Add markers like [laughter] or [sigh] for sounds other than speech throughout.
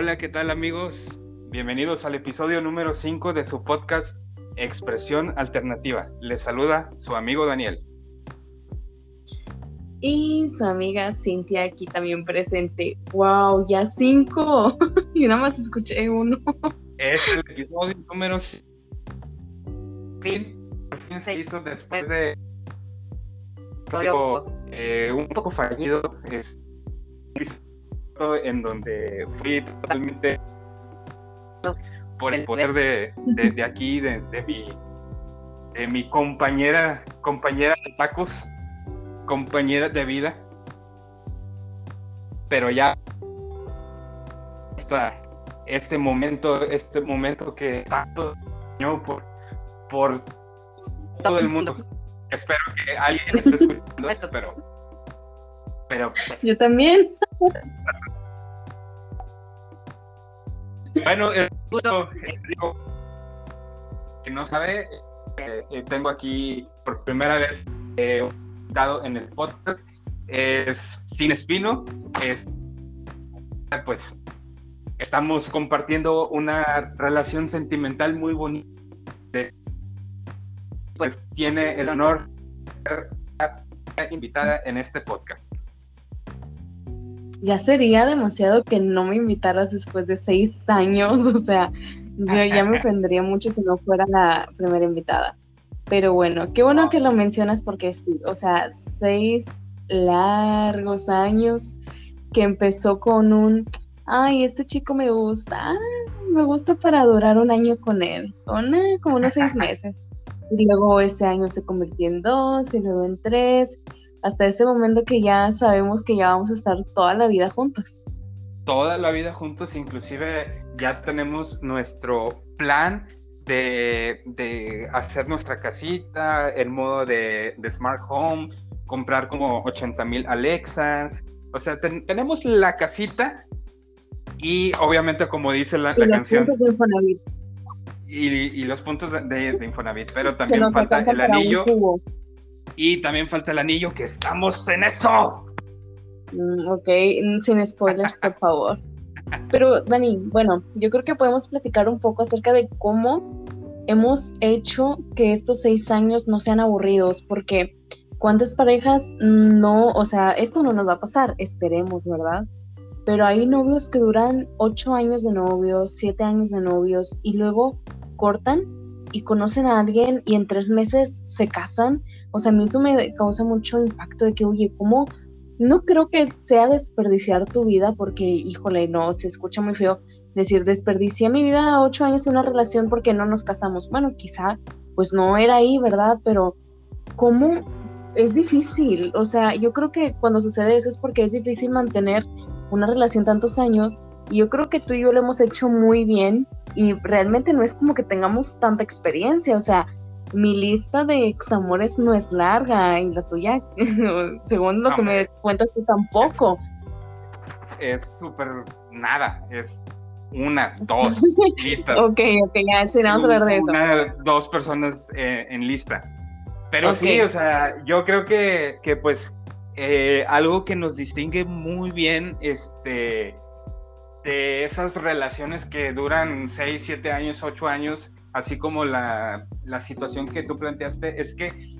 Hola, ¿qué tal amigos? Bienvenidos al episodio número 5 de su podcast Expresión Alternativa. Les saluda su amigo Daniel. Y su amiga Cintia aquí también presente. ¡Wow! Ya cinco. [laughs] y nada más escuché uno. Es el episodio número 5. Por fin se hizo después de eh, un poco fallido. Es en donde fui totalmente por el poder de, de, aquí, de, mi, de mi compañera, compañera de tacos, compañera de vida. Pero ya esta, este momento, este momento que tanto por, por todo el mundo. Espero que alguien esté escuchando esto, pero, pero yo también. Bueno, el que no sabe, eh, eh, tengo aquí por primera vez eh, dado en el podcast, es Sin Espino, es, pues estamos compartiendo una relación sentimental muy bonita. Pues tiene el honor de ser invitada en este podcast ya sería demasiado que no me invitaras después de seis [laughs] años, o sea, yo ya me [laughs] ofendería mucho si no fuera la primera invitada. Pero bueno, qué bueno que lo mencionas porque sí, o sea, seis largos años que empezó con un, ay, este chico me gusta, me gusta para durar un año con él, con, como unos seis [laughs] meses. Y luego ese año se convirtió en dos, y luego en tres, hasta este momento que ya sabemos que ya vamos a estar toda la vida juntos. Toda la vida juntos, inclusive ya tenemos nuestro plan de, hacer nuestra casita, el modo de, smart home, comprar como 80 mil Alexas. O sea, tenemos la casita y obviamente como dice la, y los Puntos de Infonavit. Y, los puntos de, Infonavit, pero también falta el anillo. Y también falta el anillo, que estamos en eso. Mm, ok, mm, sin spoilers, por [laughs] favor. Pero, Dani, bueno, yo creo que podemos platicar un poco acerca de cómo hemos hecho que estos seis años no sean aburridos, porque cuántas parejas no, o sea, esto no nos va a pasar, esperemos, ¿verdad? Pero hay novios que duran ocho años de novios, siete años de novios y luego cortan y conocen a alguien y en tres meses se casan o sea, a mí eso me causa mucho impacto de que, oye, ¿cómo? No creo que sea desperdiciar tu vida porque, híjole, no, se escucha muy feo decir desperdicié mi vida a ocho años en una relación porque no nos casamos. Bueno, quizá pues no era ahí, ¿verdad? Pero ¿cómo? Es difícil. O sea, yo creo que cuando sucede eso es porque es difícil mantener una relación tantos años. Y yo creo que tú y yo lo hemos hecho muy bien y realmente no es como que tengamos tanta experiencia. O sea, mi lista de examores no es larga y la tuya, [laughs] según lo que me cuentas, tú tampoco. Es súper nada, es una, dos [laughs] listas. ok, ok, ya sí, vamos a hablar de eso. Una, dos personas eh, en lista. Pero sí, o sea, yo creo que, que pues eh, algo que nos distingue muy bien este, de esas relaciones que duran seis, siete años, ocho años, así como la, situación que tú planteaste, es que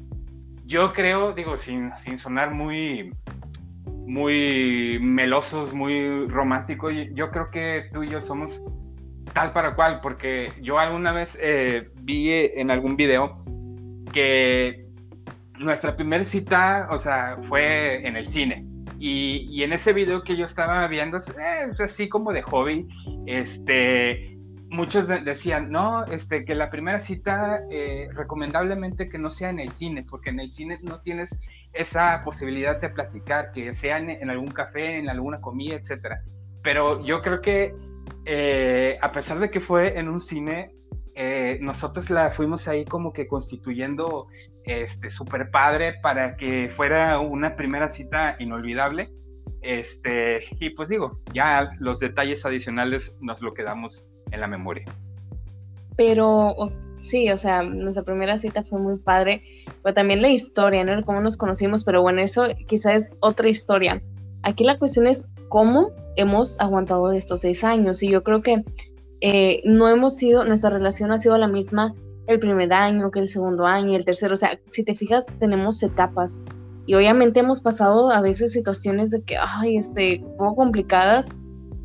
yo creo, digo, sin, sin sonar muy, muy melosos, muy románticos, yo creo que tú y yo somos tal para cual, porque yo alguna vez eh, vi en algún video que nuestra primera cita, o sea, fue en el cine. Y, y en ese video que yo estaba viendo, eh, así como de hobby, este, muchos decían, no, este, que la primera cita eh, recomendablemente que no sea en el cine, porque en el cine no tienes esa posibilidad de platicar, que sea en, algún café, en alguna comida, etcétera. Pero yo creo que eh, a pesar de que fue en un cine, eh, nosotros la fuimos ahí como que constituyendo este super padre para que fuera una primera cita inolvidable. Este, y pues digo, ya los detalles adicionales nos lo quedamos en la memoria. Pero sí, o sea, nuestra primera cita fue muy padre, pero también la historia, ¿no? Cómo nos conocimos, pero bueno, eso quizás es otra historia. Aquí la cuestión es cómo hemos aguantado estos seis años y yo creo que eh, no hemos sido, nuestra relación ha sido la misma el primer año que el segundo año, el tercero, o sea, si te fijas, tenemos etapas y obviamente hemos pasado a veces situaciones de que, ay, este, poco complicadas,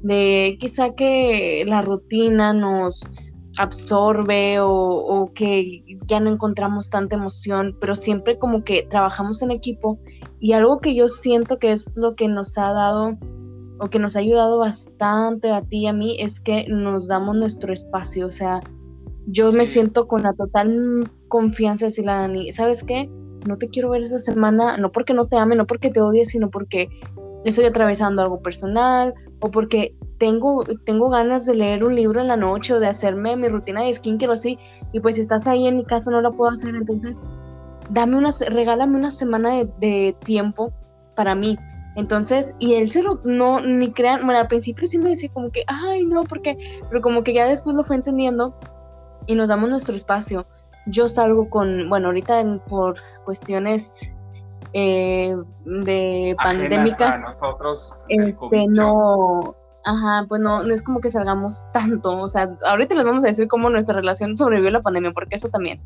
de quizá que la rutina nos absorbe o, que ya no encontramos tanta emoción, pero siempre como que trabajamos en equipo. Y algo que yo siento que es lo que nos ha dado o que nos ha ayudado bastante a ti y a mí es que nos damos nuestro espacio, o sea, yo me siento con la total confianza de decirle a Dani, ¿sabes qué? No te quiero ver esa semana, no porque no te ame, no porque te odie, sino porque estoy atravesando algo personal o porque tengo, tengo ganas de leer un libro en la noche o de hacerme mi rutina de skincare o así, y pues si estás ahí en mi casa no la puedo hacer, entonces dame una, regálame una semana de, tiempo para mí. Entonces, y él se lo, no, ni crean, bueno, al principio sí me decía como que, ay, no, porque, pero como que ya después lo fue entendiendo y nos damos nuestro espacio. Yo salgo con, bueno, ahorita por cuestiones eh, de pandémicas, nosotros, este, no, Ajá, pues no, no es como que salgamos tanto. O sea, ahorita les vamos a decir cómo nuestra relación sobrevivió a la pandemia, porque eso también.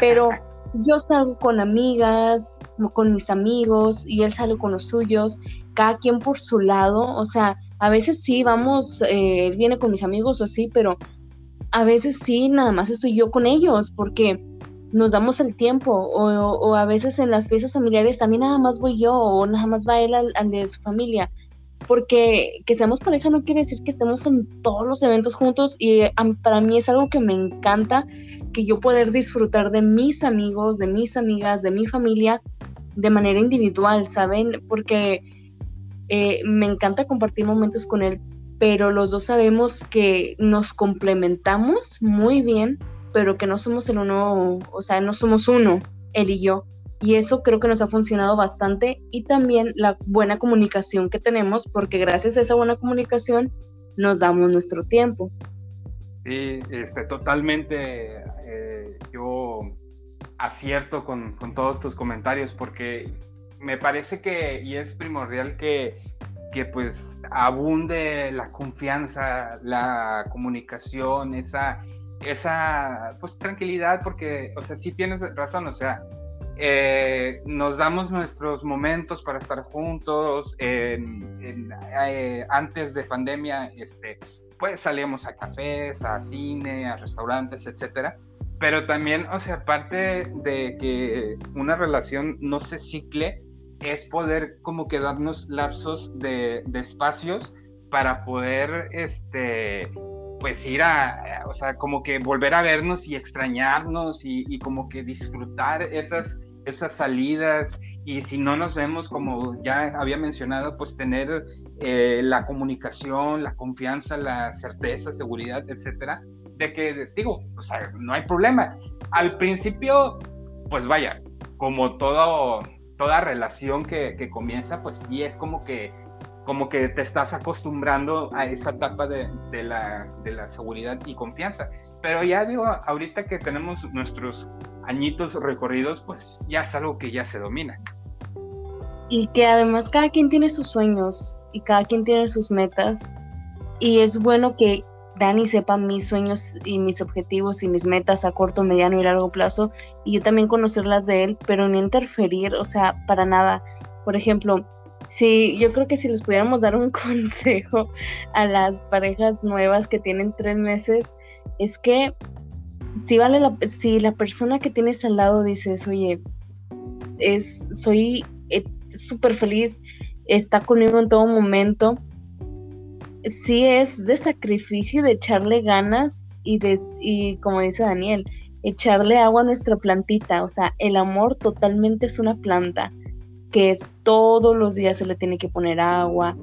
Pero yo salgo con amigas, con mis amigos, y él sale con los suyos, cada quien por su lado. O sea, a veces sí vamos, eh, él viene con mis amigos o así, pero a veces sí, nada más estoy yo con ellos, porque nos damos el tiempo, o, o a veces en las fiestas familiares también nada más voy yo, o nada más va él al de su familia porque que seamos pareja no quiere decir que estemos en todos los eventos juntos y para mí es algo que me encanta, que yo poder disfrutar de mis amigos, de mis amigas, de mi familia de manera individual, ¿saben? Porque eh, me encanta compartir momentos con él, pero los dos sabemos que nos complementamos muy bien, pero que no somos el uno, o sea, no somos uno, él y yo. Y eso creo que nos ha funcionado bastante y también la buena comunicación que tenemos, porque gracias a esa buena comunicación nos damos nuestro tiempo. Sí, este, totalmente eh, yo acierto con, con, todos tus comentarios porque me parece que, y es primordial que, que pues abunde la confianza, la comunicación, esa, esa pues tranquilidad, porque, o sea, sí tienes razón, o sea, eh, nos damos nuestros momentos para estar juntos. Eh, antes de pandemia, este, pues salíamos a cafés, a cine, a restaurantes, etcétera. Pero también, o sea, aparte de que una relación no se cicle, es poder como que darnos lapsos de, espacios para poder, este, pues ir a, o sea, como que volver a vernos y extrañarnos y, y, como que disfrutar esas esas salidas y si no nos vemos, como ya había mencionado, pues tener eh, la comunicación, la confianza, la certeza, seguridad, etcétera, de que, digo, o sea, no hay problema. Al principio, pues vaya, como todo, toda relación que, que comienza, pues sí es como que como que te estás acostumbrando a esa etapa de, de, la, de la seguridad y confianza. Pero ya digo, ahorita que tenemos nuestros añitos recorridos, pues ya es algo que ya se domina. Y que además cada quien tiene sus sueños y cada quien tiene sus metas. Y es bueno que Dani sepa mis sueños y mis objetivos y mis metas a corto, mediano y largo plazo. Y yo también conocerlas de él, pero no interferir, o sea, para nada. Por ejemplo, si yo creo que si les pudiéramos dar un [laughs] consejo a las parejas nuevas que tienen tres meses, es que si vale la, si la persona que tienes al lado dices, oye, es, soy eh, súper feliz, está conmigo en todo momento, sí es de sacrificio, de echarle ganas y, de, y como dice Daniel, echarle agua a nuestra plantita, o sea, el amor totalmente es una planta que es todos los días se le tiene que poner agua,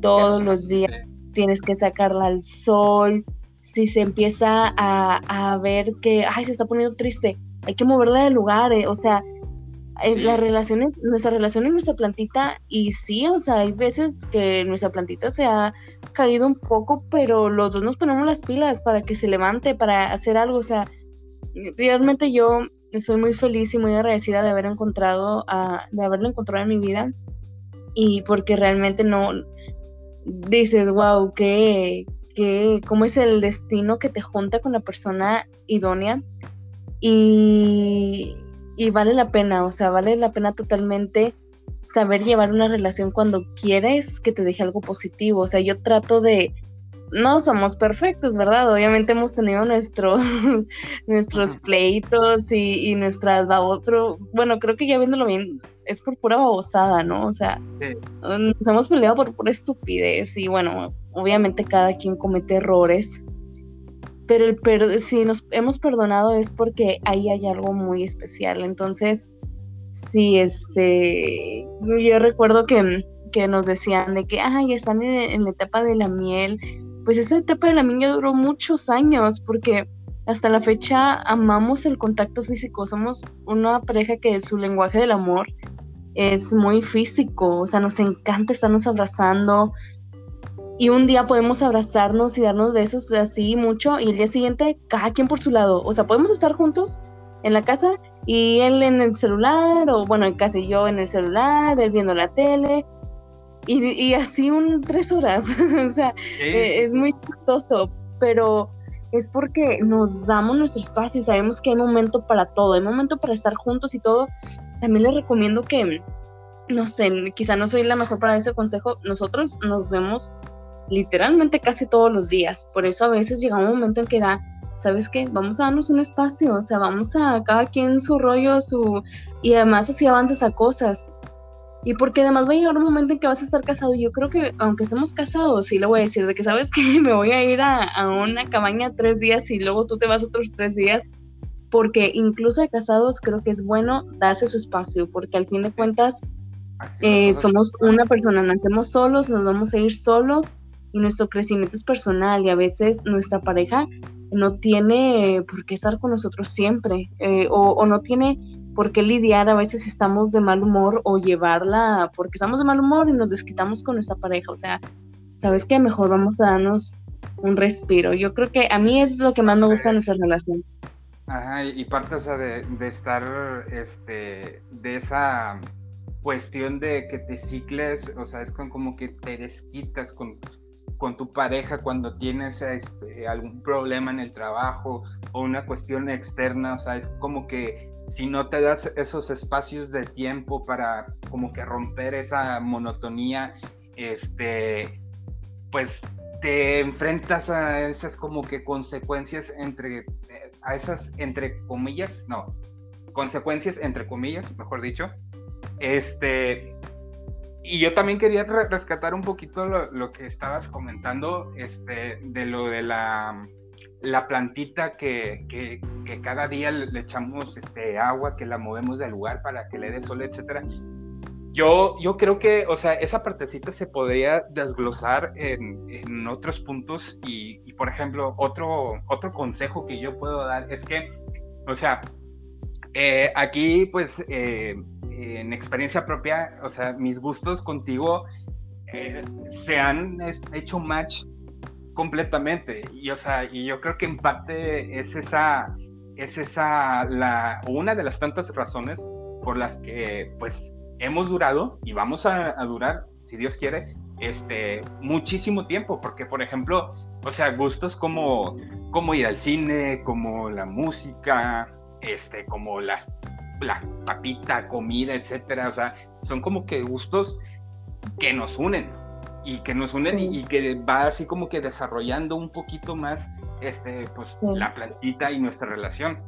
todos los días tienes que sacarla al sol, si se empieza a, ver que, ay, se está poniendo triste, hay que moverla de lugar, eh, o sea, eh, las relaciones, nuestra relación es nuestra plantita, y sí, o sea, hay veces que nuestra plantita se ha caído un poco, pero los dos nos ponemos las pilas para que se levante, para hacer algo, o sea, realmente yo soy muy feliz y muy agradecida de haber encontrado, a, de haberlo encontrado en mi vida, y porque realmente no, dices, wow, qué, qué, cómo es el destino que te junta con la persona idónea y, y vale la pena, o sea, vale la pena totalmente saber llevar una relación cuando quieres que te deje algo positivo. O sea, yo trato de, no somos perfectos, ¿verdad? Obviamente hemos tenido nuestro, [laughs] nuestros pleitos y, y nuestras otro, bueno, creo que ya viéndolo bien, es por pura babosada, ¿no? O sea, nos hemos peleado por pura estupidez y bueno, obviamente cada quien comete errores, pero el si nos hemos perdonado es porque ahí hay algo muy especial, entonces Sí, este, yo recuerdo que, que nos decían de que, ay, están en, la etapa de la miel. Pues esa etapa de la miel duró muchos años porque hasta la fecha amamos el contacto físico. Somos una pareja que su lenguaje del amor es muy físico, o sea, nos encanta estarnos abrazando. Y un día podemos abrazarnos y darnos besos así mucho y el día siguiente cada quien por su lado. O sea, podemos estar juntos en la casa y él en el celular, o bueno, casi yo en el celular, él viendo la tele, y, así un tres horas. [laughs] o sea, eh, es muy chistoso, pero es porque nos damos nuestro espacio y sabemos que hay momento para todo, hay momento para estar juntos y todo. También les recomiendo que, no sé, quizá no soy la mejor para ese consejo, nosotros nos vemos literalmente casi todos los días, por eso a veces llega un momento en que era ¿sabes qué? Vamos a darnos un espacio, o sea, vamos a cada quien su rollo, su... Y además así avanzas a cosas. Y porque además va a llegar un momento en que vas a estar casado. Yo creo que aunque estemos casados, sí le voy a decir de que sabes que [laughs] me voy a ir a, una cabaña tres días y luego tú te vas otros tres días. Porque incluso de casados creo que es bueno darse su espacio, porque al fin de cuentas eh, somos una persona, nacemos solos, nos vamos a ir solos y nuestro crecimiento es personal y a veces nuestra pareja no tiene por qué estar con nosotros siempre eh, o, no tiene por qué lidiar a veces estamos de mal humor o llevarla porque estamos de mal humor y nos desquitamos con nuestra pareja. O sea, ¿sabes qué? Mejor vamos a darnos un respiro. Yo creo que a mí es lo que más me gusta de nuestra relación. Ajá, y parte, o sea, de, de estar, este, de esa cuestión de que te cicles, o sea, es como que te desquitas con con tu pareja cuando tienes este, algún problema en el trabajo o una cuestión externa, o sea, es como que si no te das esos espacios de tiempo para como que romper esa monotonía, este, pues te enfrentas a esas como que consecuencias entre, a esas entre comillas, no, consecuencias entre comillas, mejor dicho, este, y yo también quería rescatar un poquito lo, que estabas comentando, este, de lo de la, la plantita que, que, cada día le, echamos este, agua, que la movemos del lugar para que le dé sol, etcétera. Yo, yo creo que, o sea, esa partecita se podría desglosar en, en otros puntos y, y, por ejemplo, otro, otro consejo que yo puedo dar es que, o sea, eh, aquí pues eh, en experiencia propia, o sea, mis gustos contigo eh, se han hecho match completamente. Y, o sea, y yo creo que en parte es esa, es esa, la, una de las tantas razones por las que, pues, hemos durado y vamos a, durar, si Dios quiere, este, muchísimo tiempo, porque, por ejemplo, o sea, gustos como, como ir al cine, como la música, este, como las la papita, comida, etcétera. O sea, son como que gustos que nos unen y que nos unen y, que va así como que desarrollando un poquito más este pues la plantita y nuestra relación.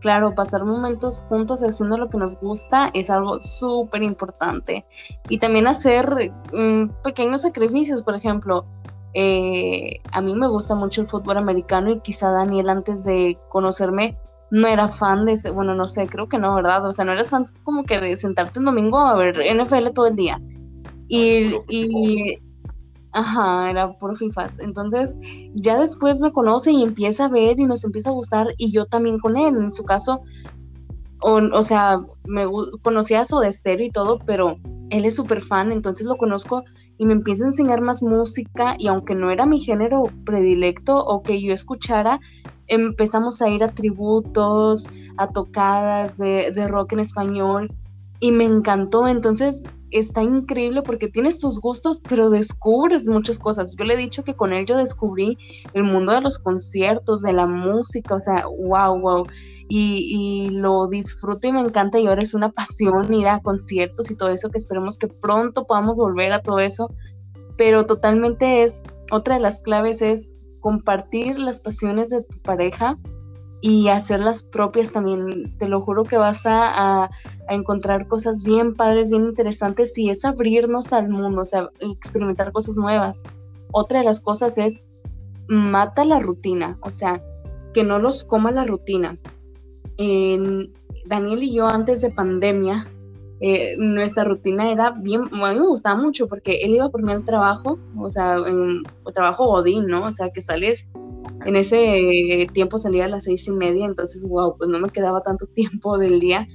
Claro, pasar momentos juntos haciendo lo que nos gusta es algo súper importante. Y también hacer mm, pequeños sacrificios, por ejemplo, eh, a mí me gusta mucho el fútbol americano y quizá Daniel antes de conocerme no era fan de ese, bueno, no sé, creo que no, ¿verdad? O sea, no eres fan como que de sentarte un domingo a ver NFL todo el día. Y, y ajá, era por FIFAs. Entonces, ya después me conoce y empieza a ver y nos empieza a gustar y yo también con él. En su caso, o, o sea, me conocía a Soda y todo, pero él es súper fan, entonces lo conozco y me empieza a enseñar más música y aunque no era mi género predilecto o que yo escuchara, empezamos a ir a tributos, a tocadas de, rock en español y me encantó. Entonces está increíble porque tienes tus gustos, pero descubres muchas cosas. Yo le he dicho que con él yo descubrí el mundo de los conciertos, de la música, o sea, wow, wow. Y, lo disfruto y me encanta y ahora es una pasión ir a conciertos y todo eso que esperemos que pronto podamos volver a todo eso pero totalmente es otra de las claves es compartir las pasiones de tu pareja y hacerlas propias también. Te lo juro que vas a, encontrar cosas bien padres, bien interesantes y es abrirnos al mundo, o sea, experimentar cosas nuevas. Otra de las cosas es mata la rutina, o sea, que no los coma la rutina. Daniel y yo antes de pandemia eh, nuestra rutina era bien, a mí me gustaba mucho porque él iba por mí al trabajo, o sea, en, trabajo godín, ¿no? O sea, que sales, en ese tiempo salía a las seis y media, entonces, wow, pues no me quedaba tanto [laughs] tiempo del día,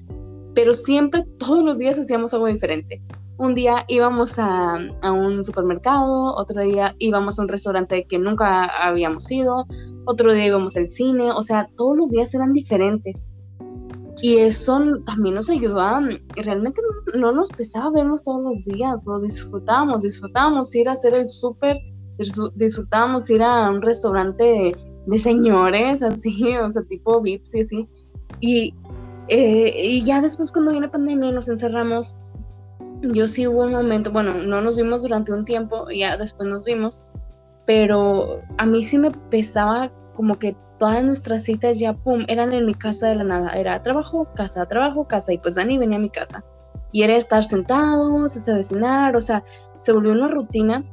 pero siempre, todos los días hacíamos algo diferente. Un día íbamos a, a un supermercado, otro día íbamos a un restaurante que nunca habíamos ido, otro día íbamos al cine, o sea, todos los días eran diferentes. Y eso también nos ayudaba, realmente no nos pesaba vernos todos los días, lo disfrutábamos, disfrutábamos ir a hacer el súper, disfrutábamos ir a un restaurante de, señores, [laughs] así, o sea, tipo VIPs y así. Y, eh, y ya después cuando viene pandemia nos encerramos, yo sí hubo un momento, bueno, no nos vimos durante un tiempo, ya después nos vimos, pero a mí sí me pesaba como que todas nuestras citas ya, pum, eran en mi casa de la nada. Era trabajo, casa, trabajo, casa. Y pues Dani venía a mi casa. Y era estar sentados, hacer cenar, o sea, se volvió una rutina.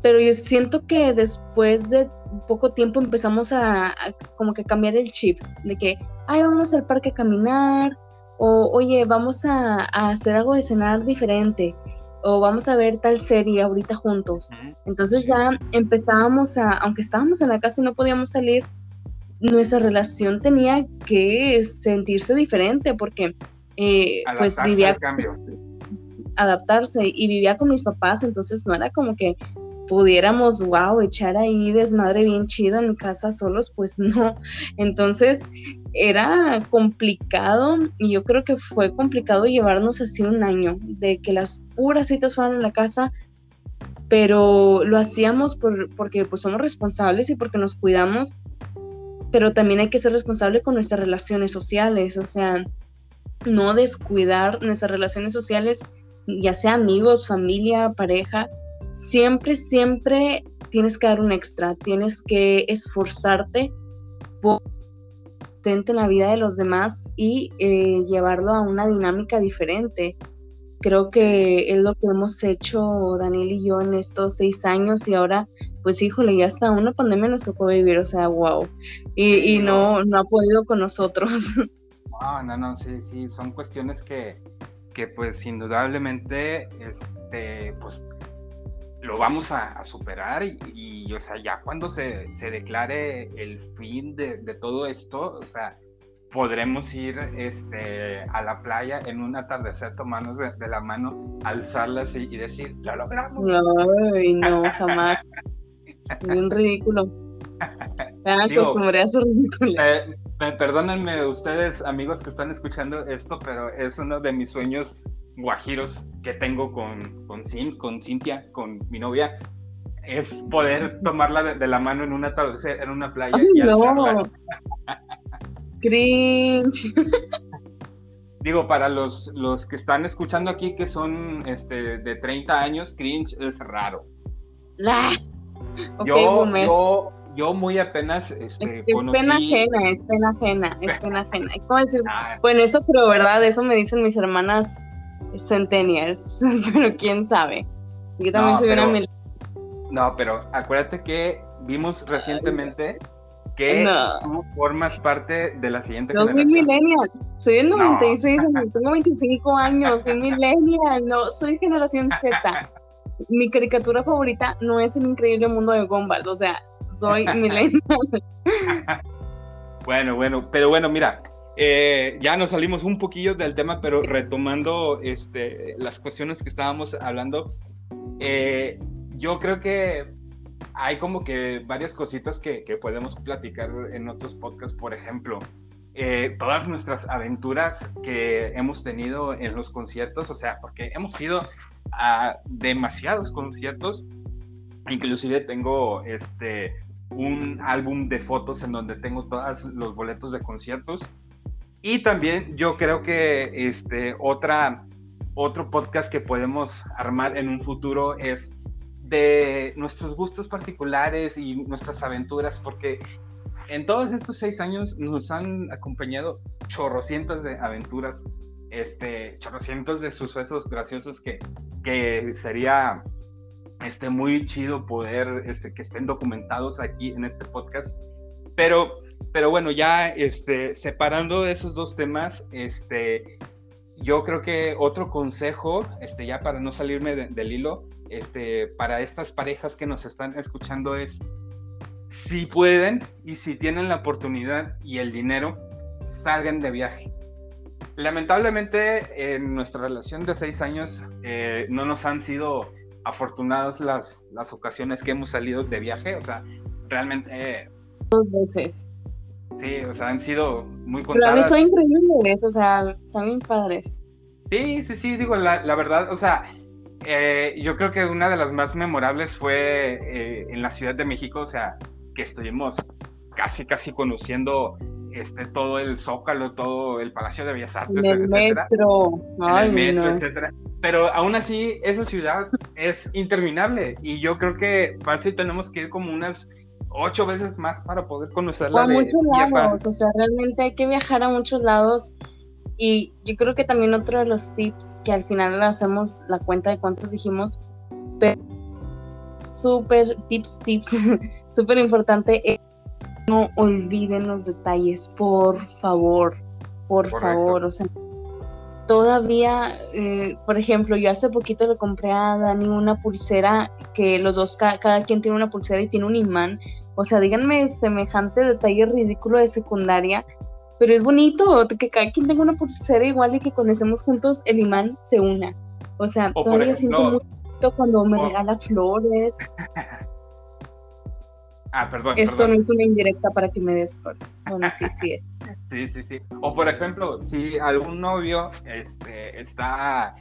Pero yo siento que después de poco tiempo empezamos a, como que cambiar el chip. De que, ay, vamos al parque a caminar. O, oye, vamos a, a hacer algo de cenar diferente o vamos a ver tal serie ahorita juntos. Entonces ya empezábamos a, aunque estábamos en la casa y no podíamos salir, nuestra relación tenía que sentirse diferente porque eh, pues vivía adaptarse y vivía con mis papás, entonces no era como que pudiéramos, wow, echar ahí desmadre bien chido en mi casa solos, pues no. Entonces era complicado y yo creo que fue complicado llevarnos así un año, de que las puras citas fueran en la casa, pero lo hacíamos por, porque pues somos responsables y porque nos cuidamos, pero también hay que ser responsable con nuestras relaciones sociales, o sea, no descuidar nuestras relaciones sociales, ya sea amigos, familia, pareja, siempre, siempre tienes que dar un extra, tienes que esforzarte por en la vida de los demás y eh, llevarlo a una dinámica diferente. Creo que es lo que hemos hecho Daniel y yo en estos seis años y ahora, pues híjole, ya hasta una pandemia nos tocó vivir, o sea, wow. Y, y no, no ha podido con nosotros. [laughs] No, no, no, sí, sí, son cuestiones que, que pues indudablemente, este, pues lo vamos a, superar y, o sea, ya cuando se, se declare el fin de, de, todo esto, o sea, podremos ir este, a la playa en un atardecer, tomarnos de, la mano, alzarlas y, y, decir, lo logramos. Ay, no, [laughs] jamás. Bien ridículo. [laughs] Me acostumbré a ser ridículo. perdónenme ustedes, amigos que están escuchando esto, pero es uno de mis sueños guajiros que tengo con, con, con Cintia, con mi novia, es poder tomarla de, la mano en una, en una playa. y no. Cringe. Digo, para los, los que están escuchando aquí que son este, de 30 años, cringe es raro. yo, yo, yo, muy apenas. Este, es, pena ajena, es pena ajena, es pena ajena. ¿Cómo decir? [laughs] Ah. Bueno, eso, pero verdad, eso me dicen mis hermanas centennials, [laughs] pero quién sabe. Yo también soy una No, pero acuérdate que vimos recientemente que tú formas parte de la siguiente no soy millennial, soy del 96, [laughs] tengo 25 años, soy millennial, no soy generación Z. [laughs] Mi caricatura favorita no es el increíble mundo de Gumball, o sea, soy millennial. bueno, bueno, pero bueno, mira, eh, ya nos salimos un poquillo del tema, pero retomando este, las cuestiones que estábamos hablando, eh, yo creo que hay como que varias cositas que, que, podemos platicar en otros podcasts. Por ejemplo, eh, todas nuestras aventuras que hemos tenido en los conciertos, o sea, porque hemos ido a demasiados conciertos, inclusive tengo este un álbum de fotos en donde tengo todos los boletos de conciertos y también yo creo que este otra otro podcast que podemos armar en un futuro es de nuestros gustos particulares y nuestras aventuras, porque en todos estos seis años nos han acompañado chorrocientos de aventuras, este, chorrocientos de sucesos graciosos que, que sería este, muy chido poder este, que estén documentados aquí en este podcast. Pero, pero bueno, ya este, separando esos dos temas, este, yo creo que otro consejo, este, ya para no salirme del hilo, este, para estas parejas que nos están escuchando es, si pueden y si tienen la oportunidad y el dinero, salgan de viaje. Lamentablemente en nuestra relación de seis años eh, no nos han sido afortunadas las, las ocasiones que hemos salido de viaje, o sea, realmente... Dos veces. Sí, o sea, han sido muy contadas. Pero son increíbles, o sea, son bien padres. Sí, sí, sí, digo, la, la verdad, o sea, eh, yo creo que una de las más memorables fue eh, en la Ciudad de México, o sea, que estuvimos casi, casi conociendo este, todo el Zócalo, todo el Palacio de Bellas Artes, el metro, el metro, etcétera. Pero aún así, esa ciudad es interminable y yo creo que fácil tenemos que ir como unas ocho veces más para poder conocerla. A muchos lados, o sea, realmente hay que viajar a muchos lados y yo creo que también otro de los tips que al final hacemos la cuenta de cuántos dijimos, pero súper tips, tips, [laughs] súper importante es no olviden los detalles, por favor, por favor, o sea, todavía, eh, por ejemplo, yo hace poquito le compré a Dani una pulsera que los dos, cada quien tiene una pulsera y tiene un imán, o sea, díganme semejante detalle ridículo de secundaria, pero es bonito que cada quien tenga una pulsera igual y que cuando estemos juntos el imán se una. O sea, todavía siento mucho cuando me regala flores. [laughs] ah, perdón. Esto no es una indirecta para que me des flores. Bueno, sí, sí es. [laughs] sí, sí, sí. O por ejemplo, si algún novio este, está,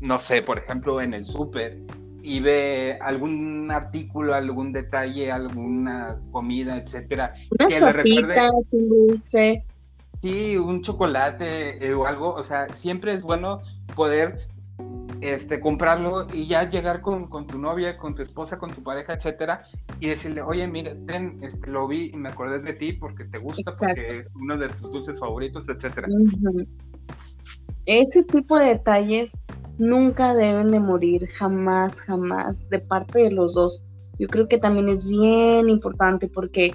no sé, por ejemplo, en el súper y ve algún artículo, algún detalle, alguna comida, etcétera, que le recuerde un dulce. Sí, un chocolate eh, o algo, o sea, siempre es bueno poder este, comprarlo y ya llegar con, tu novia, con tu esposa, con tu pareja, etcétera, y decirle, oye, mira, ten, este, lo vi y me acordé de ti porque te gusta, porque es uno de tus dulces favoritos, etcétera. Ese tipo de detalles nunca deben de morir, jamás, jamás, de parte de los dos. Yo creo que también es bien importante porque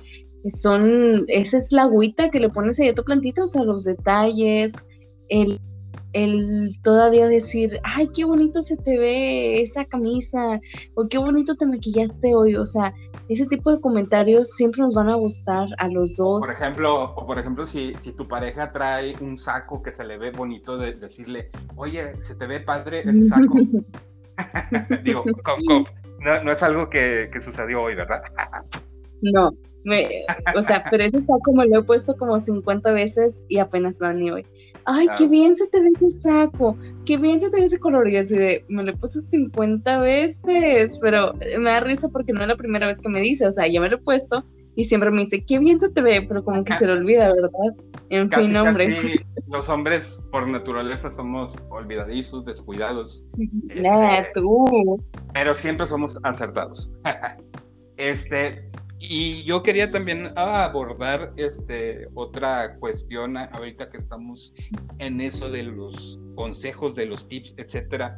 son, esa es la agüita que le pones ahí a tu plantita, o sea, los detalles, el, el todavía decir, ay, qué bonito se te ve esa camisa, o qué bonito te maquillaste hoy, o sea, ese tipo de comentarios siempre nos van a gustar a los dos. Por ejemplo, o por ejemplo, si, si tu pareja trae un saco que se le ve bonito, de decirle, oye, se te ve padre ese [laughs] saco. [laughs] Digo, no, no, es algo que, que sucedió hoy, ¿verdad? no, o sea, pero ese saco me lo he puesto como 50 veces y apenas van ni hoy. Ay, qué bien se te ve ese saco, qué bien se te ve ese color. Y así de, me lo he puesto 50 veces, pero me da risa porque no es la primera vez que me dice, o sea, ya me lo he puesto y siempre me dice, qué bien se te ve, pero como que se le olvida, ¿verdad? En fin, hombres. los hombres por naturaleza somos olvidadizos, descuidados. Nada, este, tú. Pero siempre somos acertados. [laughs] este, y yo quería también abordar este, otra cuestión ahorita que estamos en eso de los consejos, de los tips, etcétera.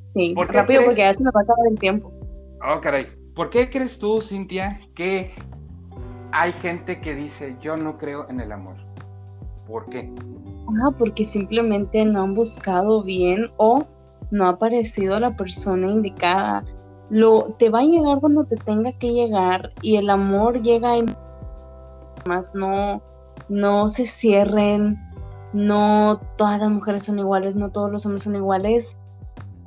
Sí, rápido porque ya se nos va a acabar el tiempo. Oh, caray. ¿Por qué crees tú, Cintia, que hay gente que dice yo no creo en el amor? ¿Por qué? Ah, porque simplemente no han buscado bien o no ha aparecido la persona indicada lo te va a llegar cuando te tenga que llegar y el amor llega en más no no se cierren no todas las mujeres son iguales no todos los hombres son iguales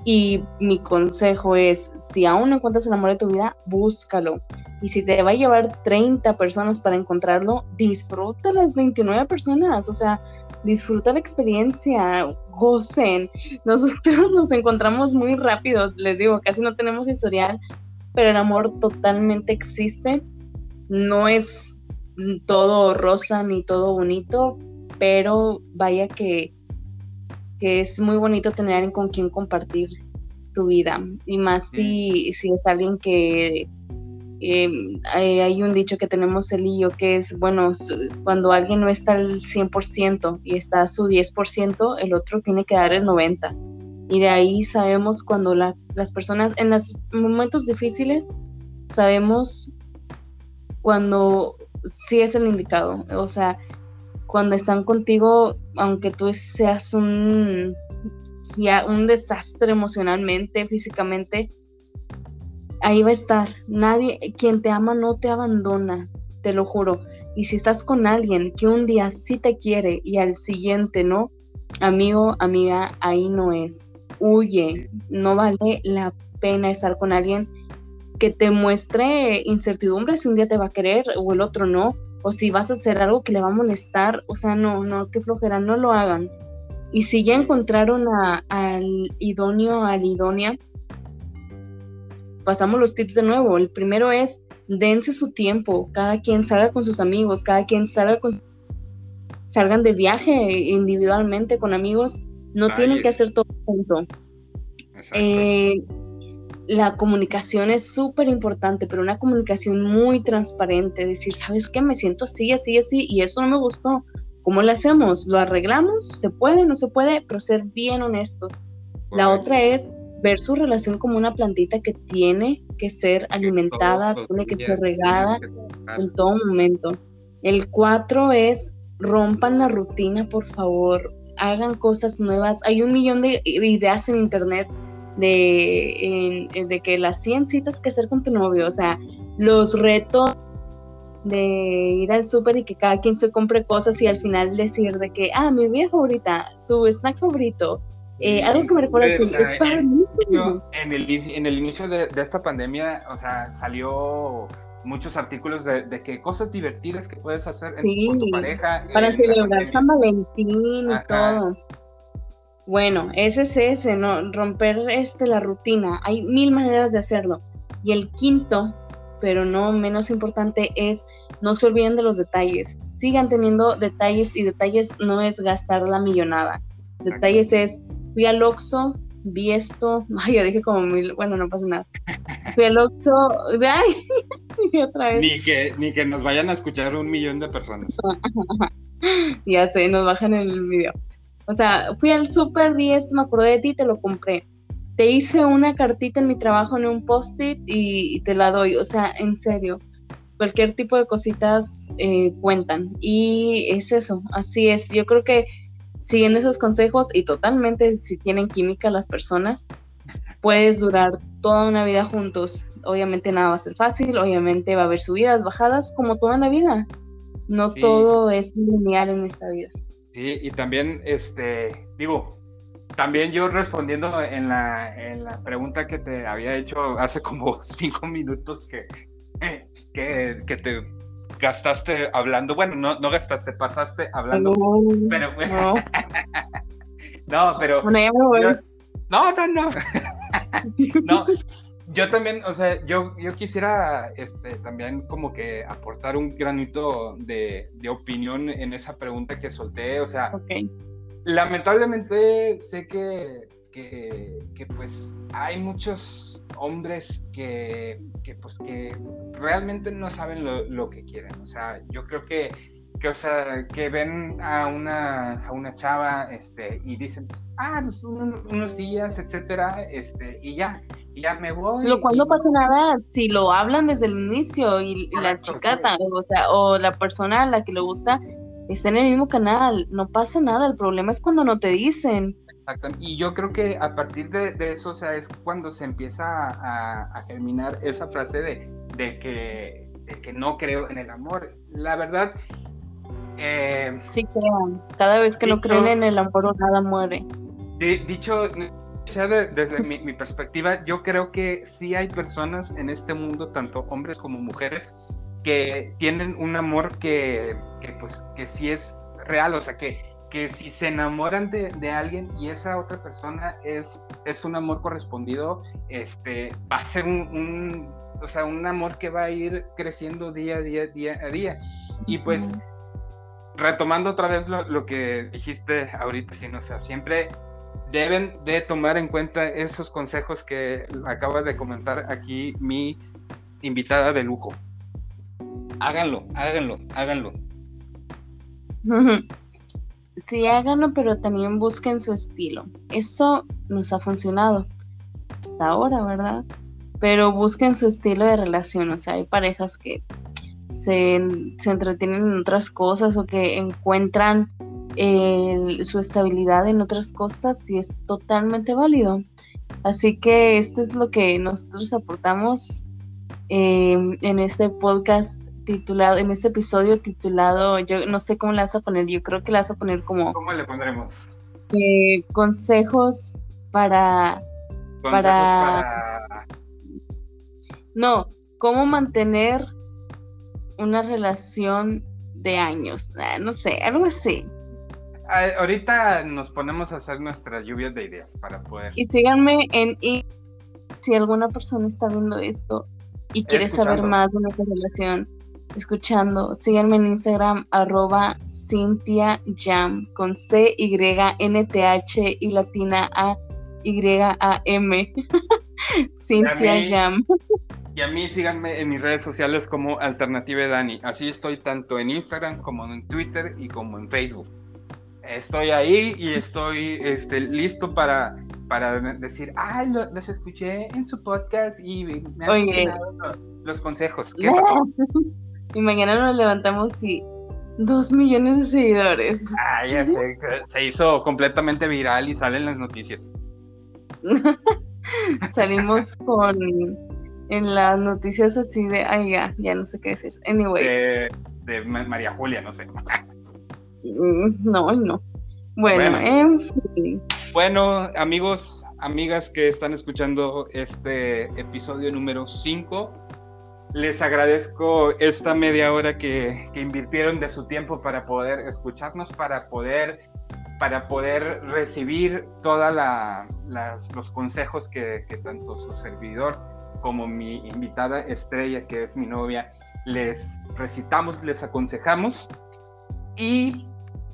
Y mi consejo es, si aún no encuentras el amor de tu vida, búscalo. Y si te va a llevar 30 personas para encontrarlo, disfruta las 29 personas. O sea, disfruta la experiencia, gocen. Nosotros [laughs] nos encontramos muy rápido, les digo, casi no tenemos historial, pero el amor totalmente existe. No es todo rosa ni todo bonito, pero vaya que, que es muy bonito tener alguien con quien compartir tu vida. Y más si, si es alguien que em, hay un dicho que tenemos él y que es, bueno, cuando alguien no está al 100% y está a su 10%, el otro tiene que dar el 90%. Y de ahí sabemos cuando las personas, en los momentos difíciles, sabemos cuando sí es el indicado. O sea, cuando están contigo, aunque tú seas un, ya, un desastre emocionalmente, físicamente, ahí va a estar. Nadie, quien te ama no te abandona, te lo juro. Y si estás con alguien que un día sí te quiere y al siguiente no, amigo, amiga, ahí no es huye, no vale la pena estar con alguien que te muestre incertidumbre si un día te va a querer o el otro no, o si vas a hacer algo que le va a molestar, o sea, no, no, qué flojera, no lo hagan. Y si ya encontraron al idóneo, a la idónea, pasamos los tips de nuevo. El primero es, dense su tiempo, cada quien salga con sus amigos, cada quien salga con salgan de viaje individualmente con amigos no tienen que hacer todo junto. Eh, la comunicación es súper importante, pero una comunicación muy transparente, decir, ¿sabes qué? Me siento así, así, así, y eso no me gustó. ¿Cómo lo hacemos? ¿Lo arreglamos? ¿Se puede? ¿No se puede? Pero ser bien honestos. La otra es ver su relación como una plantita que tiene que ser alimentada, tiene que ser regada en todo momento. El cuatro es rompan la rutina, por favor hagan cosas nuevas. Hay un millón de ideas en internet de, de que las 100 citas que hacer con tu novio, o sea, los retos de ir al súper y que cada quien se compre cosas y al final decir de que, ah, mi vida favorita, tu snack favorito, eh, algo que me recuerda que es para En el, en el inicio de, de, esta pandemia, o sea, salió muchos artículos de, de que cosas divertidas que puedes hacer con tu pareja. Para celebrar San Valentín y todo. Bueno, ese es ese, ¿no? Romper este, la rutina. Hay mil maneras de hacerlo. Y el quinto, pero no menos importante, es no se olviden de los detalles. Sigan teniendo detalles y detalles no es gastar la millonada. Detalles es, fui al Oxxo, vi esto, [laughs] ay, ya dije como mil, bueno, no pasa nada. Fui al Oxxo, ay, [laughs] y otra vez. Ni que, ni que nos vayan a escuchar un millón de personas. [laughs] ya sé, nos bajan el video. O sea, fui al super, vi esto, me acordé de ti, te lo compré. Te hice una cartita en mi trabajo en un post-it y, te la doy. O sea, en serio, cualquier tipo de cositas eh, cuentan. Y es eso, así es. Yo creo que siguiendo esos consejos y totalmente si tienen química las personas, puedes durar toda una vida juntos. Obviamente nada va a ser fácil, obviamente va a haber subidas, bajadas, como toda la vida. No todo es lineal en esta vida. Sí, y también, este, digo, también yo respondiendo en la, en la pregunta que te había hecho hace como [laughs] cinco minutos que, que, que te gastaste hablando, bueno, no, no gastaste, pasaste hablando, no, pero no. [laughs] no, pero no, no, no, [laughs] no, yo también, o sea, yo, yo quisiera este, también como que aportar un granito de, de opinión en esa pregunta que solté, o sea, lamentablemente sé que, que, que pues hay muchos hombres que, que, pues, que realmente no saben lo, que quieren. O sea, yo creo que, que, o sea, que ven a una, a una chava este, y dicen, ah, pues, unos días, etcétera, este, y ya, y ya me voy. Lo cual no pasa nada si lo hablan desde el inicio y, la chica, o sea, o la persona a la que le gusta está en el mismo canal, no pasa nada, el problema es cuando no te dicen. Y yo creo que a partir de, eso, o sea, es cuando se empieza a, germinar esa frase de, de, que, que no creo en el amor. La verdad... Eh, sí crean. Cada vez que no creen en el amor, nada muere. dicho, sea, desde mi, mi, perspectiva, yo creo que sí hay personas en este mundo, tanto hombres como mujeres, que tienen un amor que, que pues, que sí es real, o sea, que, que si se enamoran de, de, alguien y esa otra persona es, es un amor correspondido, este, va a ser un, un, o sea, un amor que va a ir creciendo día a día, día a día. Y pues, retomando otra vez lo, lo que dijiste ahorita, sino, o sea, siempre deben de tomar en cuenta esos consejos que acaba de comentar aquí mi invitada de lujo. Háganlo, háganlo, háganlo. [laughs] Sí, háganlo, pero también busquen su estilo. Eso nos ha funcionado hasta ahora, ¿verdad? Pero busquen su estilo de relación. O sea, hay parejas que se, se entretienen en otras cosas o que encuentran su estabilidad en otras cosas y es totalmente válido. Así que esto es lo que nosotros aportamos em, en este podcast titulado, en este episodio titulado, yo no sé cómo le vas a poner, yo creo que le vas a poner como... ¿Cómo le pondremos? Eh, consejos para, para... No, cómo mantener una relación de años, ah, no sé, algo así ahorita nos ponemos a hacer nuestras lluvias de ideas para poder. Y síganme en si alguna persona está viendo esto y quiere saber más de nuestra relación, escuchando, síganme en Instagram arroba Cintia Jam con C Y N T H y latina A Y A M. [laughs] Cintia Jam. Y a mí síganme en mis redes sociales como Alternative Dani. Así estoy tanto en Instagram como en Twitter y como en Facebook estoy ahí y estoy este, listo para, para decir, ay, lo, los escuché en su podcast y me han los, los, consejos. ¿Qué pasó? [laughs] Y mañana nos levantamos y dos millones de seguidores. Ah, ya sé, se hizo completamente viral y salen las noticias. [laughs] Salimos con en las noticias así de, ay, ya, ya no sé qué decir. Anyway. de María Julia, no sé. Mm, no, no. Bueno, en fin. Bueno, amigos, amigas que están escuchando este episodio número 5, les agradezco esta media hora que, invirtieron de su tiempo para poder escucharnos, para poder, para poder recibir todos los consejos que, que tanto su servidor como mi invitada estrella, que es mi novia, les recitamos, les aconsejamos. Y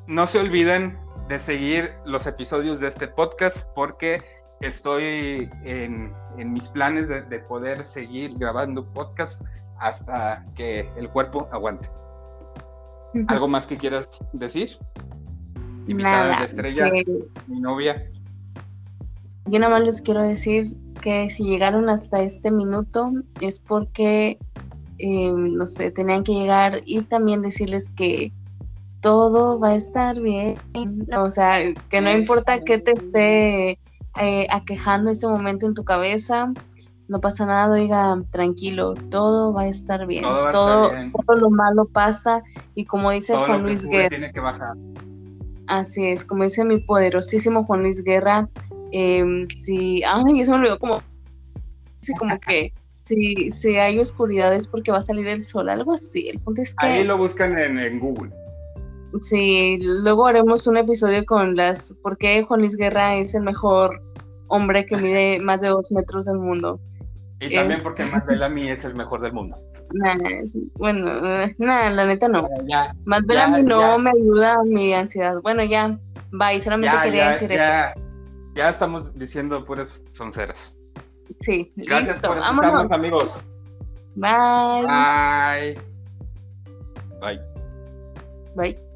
no se olviden de seguir los episodios de este podcast porque estoy en, mis planes de, poder seguir grabando podcast hasta que el cuerpo aguante. ¿Algo más que quieras decir? Invitada de estrella, mi novia. Yo nada más les quiero decir que si llegaron hasta este minuto es porque, eh, no sé, tenían que llegar y también decirles que todo va a estar bien. O sea, que no importa qué te esté eh, aquejando este momento en tu cabeza, no pasa nada, oiga, tranquilo, todo va a estar bien. Todo, todo, lo malo pasa y como dice Juan Luis Guerra. Tiene que bajar. Así es, como dice mi poderosísimo Juan Luis Guerra, eh, si, ay, eso me olvidó como, como que si, si hay oscuridad es porque va a salir el sol, algo así. El punto es que... Ahí lo buscan en, en Google. Sí, luego haremos un episodio con las por qué Juan Luis Guerra es el mejor hombre que mide más de dos metros del mundo. Y también porque [laughs] Matt Bellamy es el mejor del mundo. bueno, eh, nada, la neta no. Ya, Matt Bellamy no me ayuda a mi ansiedad. Bueno, ya, bye, solamente quería decir ya, Ya estamos diciendo puras sonceras. Sí, Gracias listo. por escucharnos, amigos. Bye. Bye. Bye. Bye.